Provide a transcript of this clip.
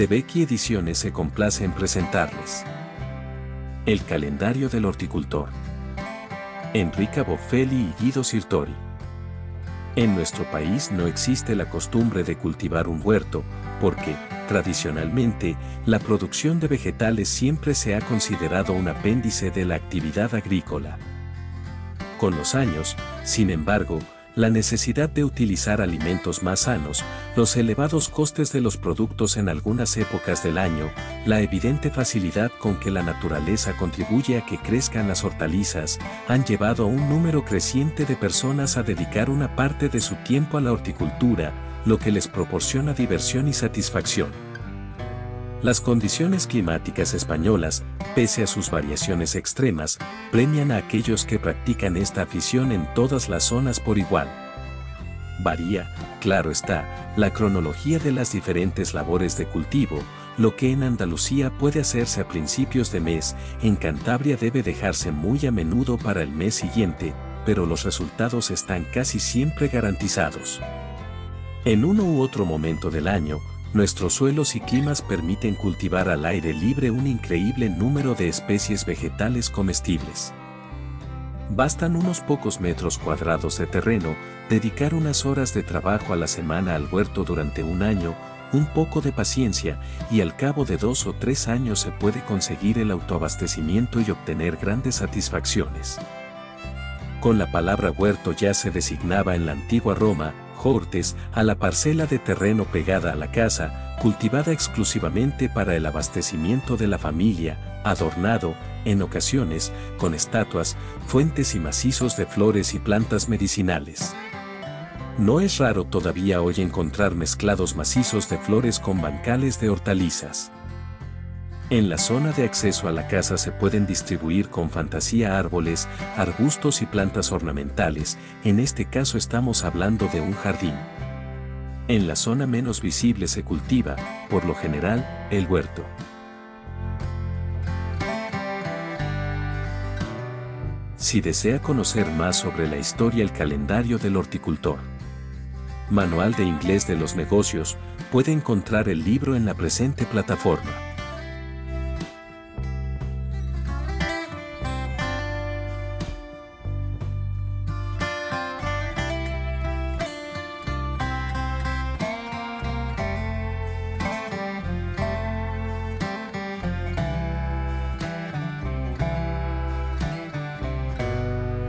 de Becky Ediciones se complace en presentarles. El calendario del horticultor. Enrica Boffelli y Guido Sirtori. En nuestro país no existe la costumbre de cultivar un huerto, porque, tradicionalmente, la producción de vegetales siempre se ha considerado un apéndice de la actividad agrícola. Con los años, sin embargo, la necesidad de utilizar alimentos más sanos, los elevados costes de los productos en algunas épocas del año, la evidente facilidad con que la naturaleza contribuye a que crezcan las hortalizas, han llevado a un número creciente de personas a dedicar una parte de su tiempo a la horticultura, lo que les proporciona diversión y satisfacción. Las condiciones climáticas españolas, pese a sus variaciones extremas, premian a aquellos que practican esta afición en todas las zonas por igual. Varía, claro está, la cronología de las diferentes labores de cultivo, lo que en Andalucía puede hacerse a principios de mes, en Cantabria debe dejarse muy a menudo para el mes siguiente, pero los resultados están casi siempre garantizados. En uno u otro momento del año, nuestros suelos y climas permiten cultivar al aire libre un increíble número de especies vegetales comestibles. Bastan unos pocos metros cuadrados de terreno, dedicar unas horas de trabajo a la semana al huerto durante un año, un poco de paciencia, y al cabo de dos o tres años se puede conseguir el autoabastecimiento y obtener grandes satisfacciones. Con la palabra huerto ya se designaba en la antigua Roma, Hortes, a la parcela de terreno pegada a la casa, cultivada exclusivamente para el abastecimiento de la familia, adornado, en ocasiones, con estatuas, fuentes y macizos de flores y plantas medicinales. No es raro todavía hoy encontrar mezclados macizos de flores con bancales de hortalizas. En la zona de acceso a la casa se pueden distribuir con fantasía árboles, arbustos y plantas ornamentales, en este caso estamos hablando de un jardín. En la zona menos visible se cultiva, por lo general, el huerto. Si desea conocer más sobre la historia el calendario del horticultor. Manual de Inglés de los Negocios, puede encontrar el libro en la presente plataforma.